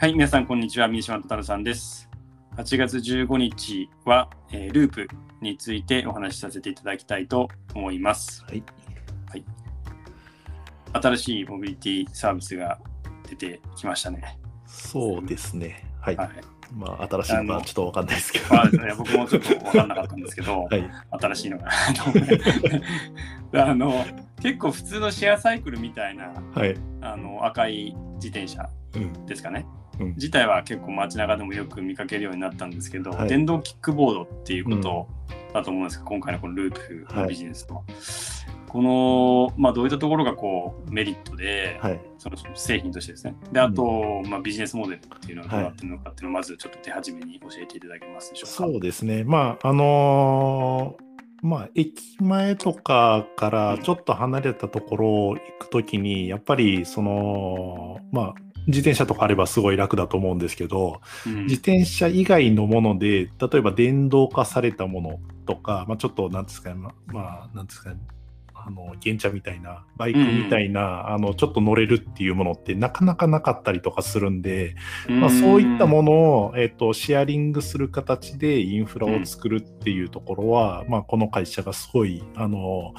はい、皆さん、こんにちは。三島太郎さんです。8月15日は、えーループについてお話しさせていただきたいと思います。はい。新しいモビリティサービスが出てきましたね。そうですね。はい。はい。まあ、新しいのかちょっとわかんないですけど。まあ、いや僕もちょっと分からなかったんですけど、はい。新しいのかなと思ってあの結構普通のシェアサイクルみたいなはい。あの赤い自転車うん。ですかね。うん自体は結構街中でもよく見かけるようになったんですけど、はい。電動キックボードっていうことだと思うんですけど、今回のこのループのビジネスの、この、まあ、どういったところがこうメリットで、はい。その製品としてですね。であと、まあ、ビジネスモデルっていうのはどうなってるのかっていうのをまずちょっと手始めに教えていただけますでしょうか。そうですね。まあ、あのーまあ、駅前とかからちょっと離れたところを行くときに、やっぱり、その、まあ、自転車とかあればすごい楽だと思うんですけど、うん。自転車以外のもので、例えば電動化されたものとか、まあ、ちょっと、なんですかね、ままあ、なんですかね、あの、原茶みたいな、バイクみたいな、あの、ちょっと乗れるっていうものってなかなかなかったりとかするんで、まあ、そういったものを、えっと、シェアリングする形でインフラを作るっていうところは、まあ、この会社がすごい、あの、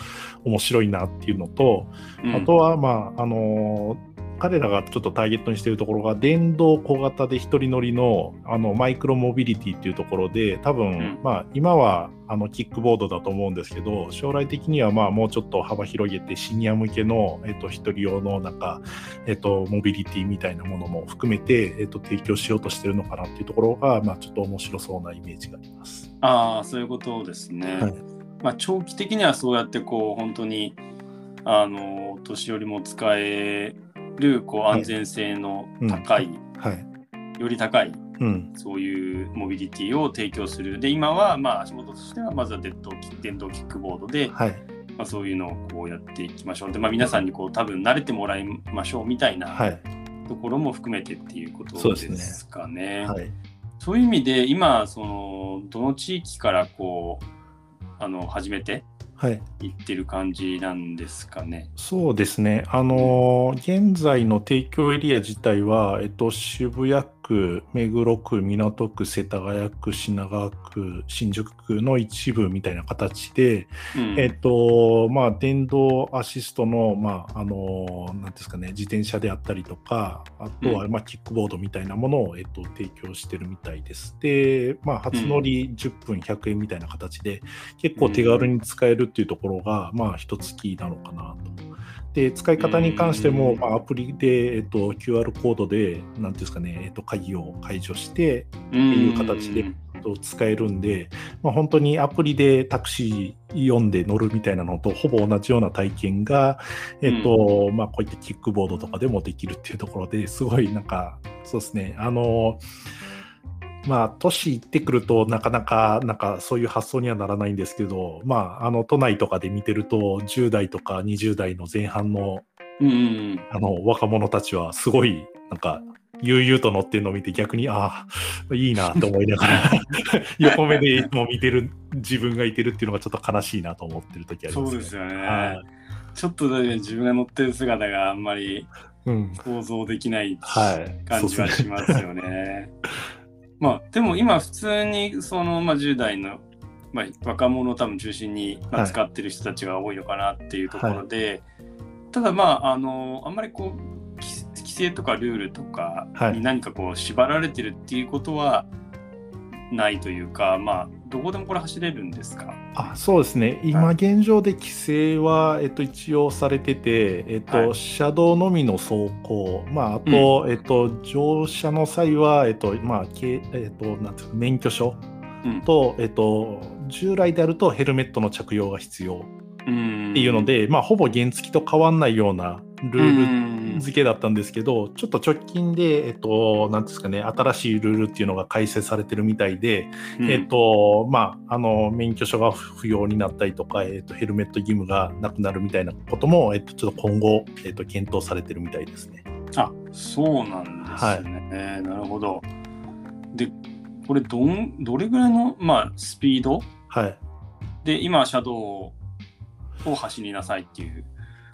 面白いなっていうのと、うん。あとは、まあ、あの彼らがちょっとターゲットにしているところが電動小型で一人乗りのあのマイクロモビリティっていうところで多分、んまあ、今はあのキックボードだと思うんですけど将来的にはまあもうちょっと幅広げてシニア向けの、えっと、一人用のなんか、えっと、モビリティみたいなものも含めて、えっと、提供しようとしてるのかなっていうところが、まあ、ちょっと面白そうなイメージがあります。ああそういうことですね。はいまあ、長期的にはそうやってこう本当にあのお年寄りも使えるこうはい安全性の高い、はい。より高いうん。そういうモビリティを提供する。で今はまあ足元としてはまずは電動キ電動キックボードで、はい。まあ、そういうのをこうやっていきましょう。で、まあ、皆さんにこう多分慣れてもらいましょうみたいなはい。ところも含めてっていうことそうでですね。すかね。はい。そういう意味で今そのどの地域からこうあの始めてはいいってる感じなんですかね。そうですね、あのー現在の提供エリア自体は、えっと、渋谷区、目黒区、港区、世田谷区、品川区、新宿区の一部みたいな形で、うんえっと、まあ、電動アシストの、まあ、あのーなんですかね、自転車であったりとか、あとは、うまあ、キックボードみたいなものを、えっと、提供してるみたいです。で、まあ、初乗り10分100円みたいな形で、結構手軽に使えるっていうところが、まあ、一つキーなのかなと。で、使い方に関しても、うん。まあ、アプリで、えっと、QR コードで、なんていうんですかね、えっと、鍵を解除して、っていう形でえっと使えるんで、まあ、本当にアプリでタクシー読んで乗るみたいなのとほぼ同じような体験が、えっとまあ、こういったキックボードとかでもできるっていうところですごいなんかそうですねあのまあ都市行ってくるとなかなかなんかそういう発想にはならないんですけど、まあ、あの都内とかで見てると10代とか20代の前半のあの若者たちはすごいなんか悠々と乗ってるのを見て逆にああいいなと思いながら 横目でいつも見てる自分がいてるっていうのがちょっと悲しいなと思ってる時あります、そうですよね。はい。ちょっとだけ自分が乗ってる姿があんまりうん、想像できない。感じはしますよね。まあでも今普通にその、まあ、10代の、まあ、若者を多分中心に、まあ、はい。使ってる人たちが多いのかなっていうところで、ただまああのあんまりこう規規制とかルールとかはい。に何かこう縛られてるっていうことはないというか、まあどこでもこれ走れるんですか？あそうですね。今現状で規制は、えっと、一応されてて、えっとはい。車道のみの走行、まあ、あと、えっと、乗車の際は、えっとまあけえっと、なんていうか免許証うん。と、えっと、従来であるとヘルメットの着用が必要うんっていうので、まあ、ほぼ原付と変わんないようなルールル付けだったんですけど、ちょっと直近で、えっと、なんですかね、新しいルールっていうのが改正されてるみたいで、えっと、まあ、あの、免許証が不要になったりとか、えっと、ヘルメット義務がなくなるみたいなことも、えっと、ちょっと今後、えっと、検討されてるみたいですね。あそうなんですね、なるほど。でこれどんどれぐらいの、まあ、スピード？はい。で今車道を走りなさいっていう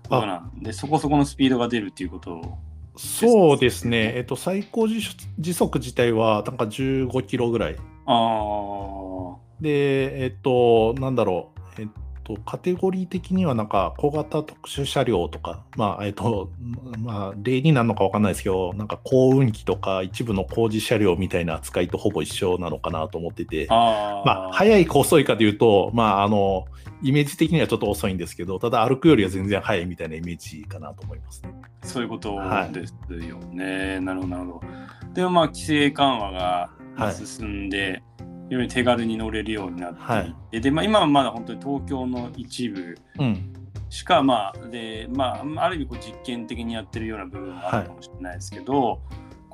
ことなんでそこそこのスピードが出るっていうことそうですね、えっと、最高時時速自体はなんか15キロぐらい。あで、えっと、なんだろう、と、カテゴリー的にはなんか小型特殊車両とか、まあ、えっと、まあ、例になるのかわかんないですけど、なんか幸運機とか一部の工事車両みたいな扱いとほぼ一緒なのかなと思ってて、あ。まあ、速いか遅いかでいうと、まあ、あの、イメージ的にはちょっと遅いんですけど、ただ歩くよりは全然速いみたいなイメージかなと思いますね。そういうことですよね。なるほど、なるほど。でもまあ、規制緩和がはい進んで、より手軽に乗れるようになってはいで、まあ、今はまだ本当に東京の一部うん。しか、まあ、で、まあ、ある意味こう実験的にやってるような部分もあるかもしれないですけど、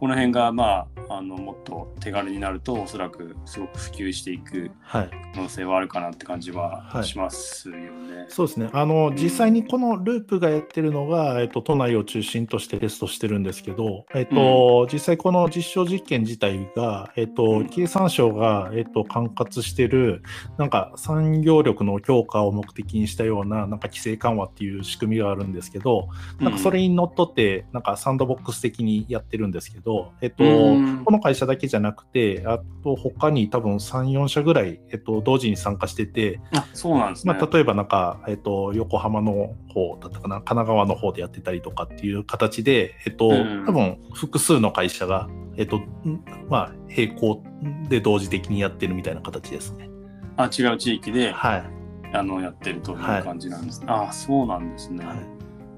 この辺が、まあ、あのもっと手軽になると、おそらくすごく普及していくはい。可能性はあるかなって感じははいしますよね。そうですね。あの、実際にこのループがやってるのが、えっと、都内を中心としてテストしてるんですけど、えっと、実際この実証実験自体が、えっと、うん経産省が、えっと、管轄してる、なんか産業力の強化を目的にしたような、なんか規制緩和っていう仕組みがあるんですけど、なんかそれにのっとって、なんかサンドボックス的にやってるんですけど、えっと、うん。この会社だけじゃなくて、あと他に多分3、4社ぐらい、えっと、同時に参加してて、あそうなんですね。まあ、例えばなんか、えっと、横浜の方だったかな、神奈川の方でやってたりとかっていう形で、えっと、うん。多分複数の会社が、えっと、んまあ、並行で同時的にやってるみたいな形ですね。あ違う地域ではい。あのやってるというはい感じなんです、ああそうなんですね、はい。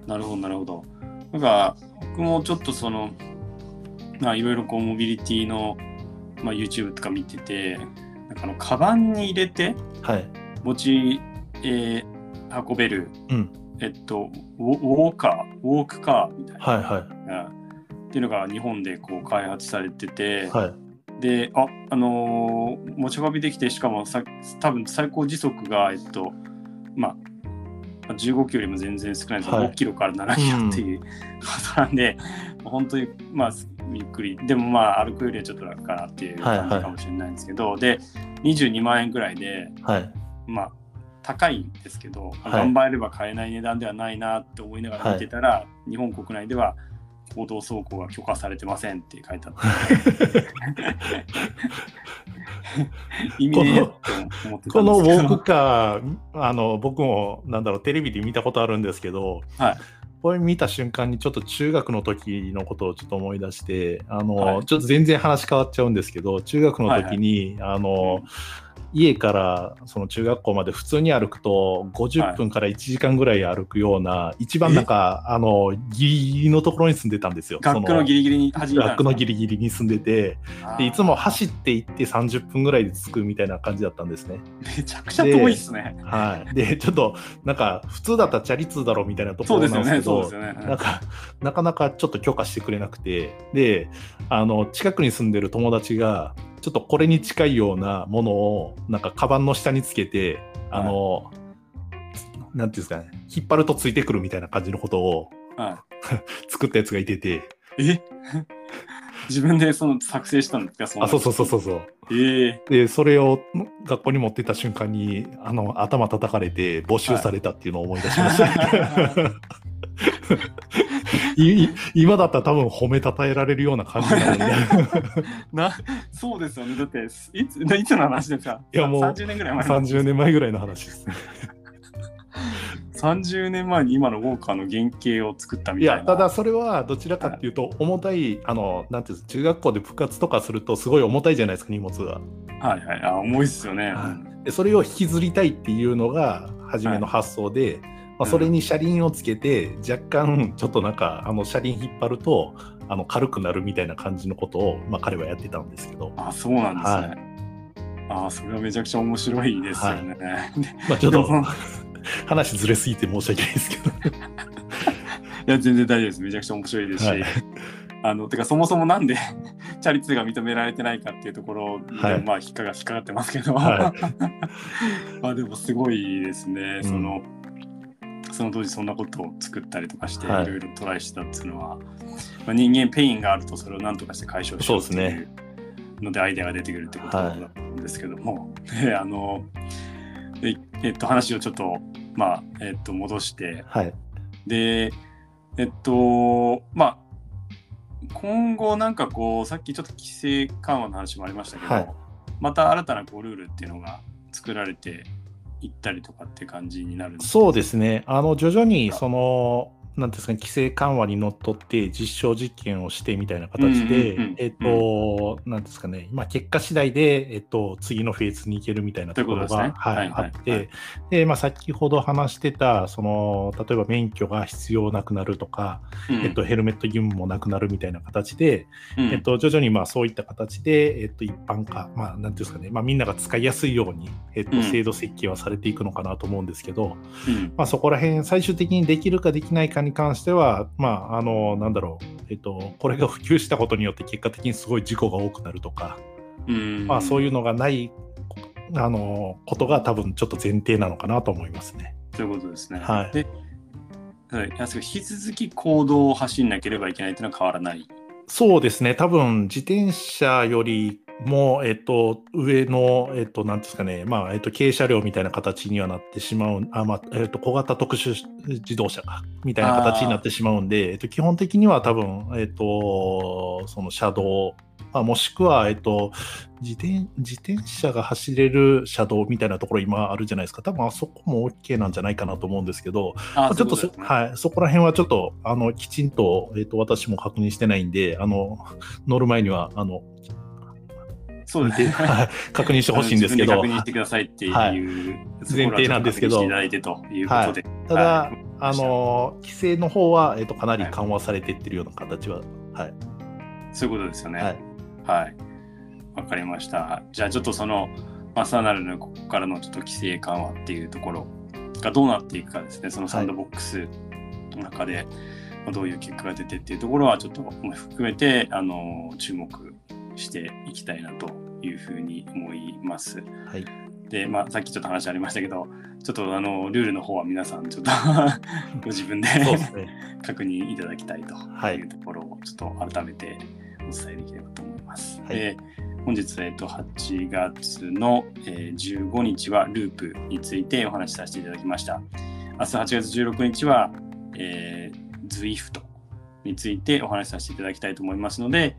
なるほどなるほど。なんか僕もちょっとそのまあいろいろこうモビリティのまあ YouTube とか見ててなんかあのカバンに入れてはい。持ち、えー運べるうん。えっとウォーカーウォークカーみたいな、はいはうんっていうのが日本でこう開発されてて、い。はい。で、あ、あのー持ち運びできて、しかもさ多分最高時速が、えっと、まあ、まあ15キロよりも全然少ないですはい5キロから7キロっていうことなんで、本当に、まあ、ゆっくり、でもまあ、歩くよりはちょっと楽かなっていうはいはい。感じかもしれないんですけど、で、22万円ぐらいで、はい。まあ、高いんですけど、はい。頑張れば買えない値段ではないなって思いながら見てたら、日本国内では公道走行が許可されてませんって書いてあって。意味ねこのウォークカー、あの、僕も、なんだろう、テレビで見たことあるんですけど、はいこれ見た瞬間にちょっと中学の時のことをちょっと思い出して、あの、はい。ちょっと全然話変わっちゃうんですけど、中学の時に、あの、家からその中学校まで普通に歩くと50分から1時間ぐらい歩くような、一番なんかあのギリギリのところに住んでたんですよ。学区のギリギリに始めたん学区のギリリギリに住んでてでいつも走って行って30分ぐらいで着くみたいな感じだったんですね。めちゃくちゃ遠いっすね。はい、でちょっとなんか普通だったらチャリ通だろうみたいなところそうですよね、なんですけどそうですよね。なんかなかなかちょっと許可してくれなくてであの近くに住んでる友達がちょっとこれに近いようなものをなんかカバンの下につけてあの、なんていうんですかね引っ張るとついてくるみたいな感じのことをは 作ったやつがいてて。い、え？自分でその作成したんですか？そのあそうそうそうそう。そうええ。でそれを学校に持ってった瞬間にあの頭叩かれて没収されたっていうのを思い出しました、い い今だったら多分褒めたたえられるような感じなので なそうですよね。だって、いついつの話ですか？いやもう30年ぐらい前の話30年前ぐらいの話です ね。30年前に今のウォーカーの原型を作ったみいたいな。やただそれはどちらかっていうと重たいあのなんていうんです中学校で部活とかするとすごい重たいじゃないですか荷物が。はいはい。あ、重いっすよね。はいでそれを引きずりたいっていうのが初めの発想で、まあ、それに車輪をつけて、若干ちょっとなんかあの車輪引っ張るとあの軽くなるみたいな感じのことを、まあ、彼はやってたんですけど、あ、そうなんですね。はあ、それはめちゃくちゃ面白いですよね。まあ、ちょっと 話ずれすぎて申し訳ないですけど。いや、全然大丈夫です。めちゃくちゃ面白いですし。はいあのてかそもそもなんでチャリ通が認められてないかっていうところで、はいまあ引っかか引っかかってますけど、はまあでもすごいですね、うんそのその当時そんなことを作ったりとかしていはい。ろいろトライしてたっていうのは、まあ、人間ペインがあるとそれを何とかして解消しようっていうのでアイデアが出てくるってことだはいったんですけども、であの でえっと話をちょっとまあえっと戻して。はい。で、えっと、まあ、今後なんかこうさっきちょっと規制緩和の話もありましたけど、はい。また新たなこうルールっていうのが作られていったりとかって感じになるんですかそうですね。あの、徐々に、その、なんですかね、規制緩和にのっとって実証実験をしてみたいな形でえっと、なんですかね、まあ、結果次第で、えっと、次のフェーズに行けるみたいなところが、はい、あって、で、まあ、先ほど話してた、その、例えば免許が必要なくなるとか、うん。えっと、ヘルメット義務もなくなるみたいな形で、うん。えっと、徐々にまあそういった形で、えっと、一般化、まあ、なんですかね、まあ、みんなが使いやすいように、えっと、うん。制度設計はされていくのかなと思うんですけど、うん。まあ、そこら辺、最終的にできるかできないかに関しては、まあ、あの、なんだろう、えっと、これが普及したことによって結果的にすごい事故が多くなるとか、うんまあ、そういうのがない、あの、ことが多分ちょっと前提なのかなと思いますね。ということですね。はいで、はい、引き続き行動を走んなければいけないっていうのは変わらない。そうですね、多分自転車よりも、えっと、上の、えっと、なんですかね、まあ、えっと、軽車両みたいな形にはなってしまう、あ、まあ、えっと、小型特殊自動車か、みたいな形になってしまうんで、えっと、基本的には多分、えっと、その車道、まあ、もしくは、えっと、自転自転車が走れる車道みたいなところ今あるじゃないですか。多分あそこも OK なんじゃないかなと思うんですけど、あまあちょっとね。はい、そこら辺はちょっとあのきちんと,、えー、と私も確認してないんであの乗る前にはあのそうですね。はい確認してほしいんですけど確認してくださいっていう、はい前提なんですけどいただいてということで。ただ、はいあの規制の方は、えー、とかなり緩和されていってるような形は、はいそういうことですよね。はいはい。わかりました。じゃあちょっとその、まあ、さらなるのここからのちょっと規制緩和っていうところがどうなっていくかですね、そのサンドボックスの中で、まあどういう結果が出てっていうところはちょっと含めて、あの、注目していきたいなというふうに思います。はいで、まあ、さっきちょっと話ありましたけど、ちょっとあの、ルールの方は皆さんちょっと ご自分でね 確認いただきたいとはいいうところをちょっと改めてお伝えできればと思います。はいで本日、えっと、8月の、えー15日はループについてお話しさせていただきました。明日8月16日は、えー、ZWIFT についてお話しさせていただきたいと思いますので、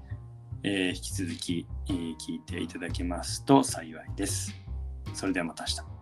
えー引き続き、えー聞いていただけますと幸いです。それではまた明日。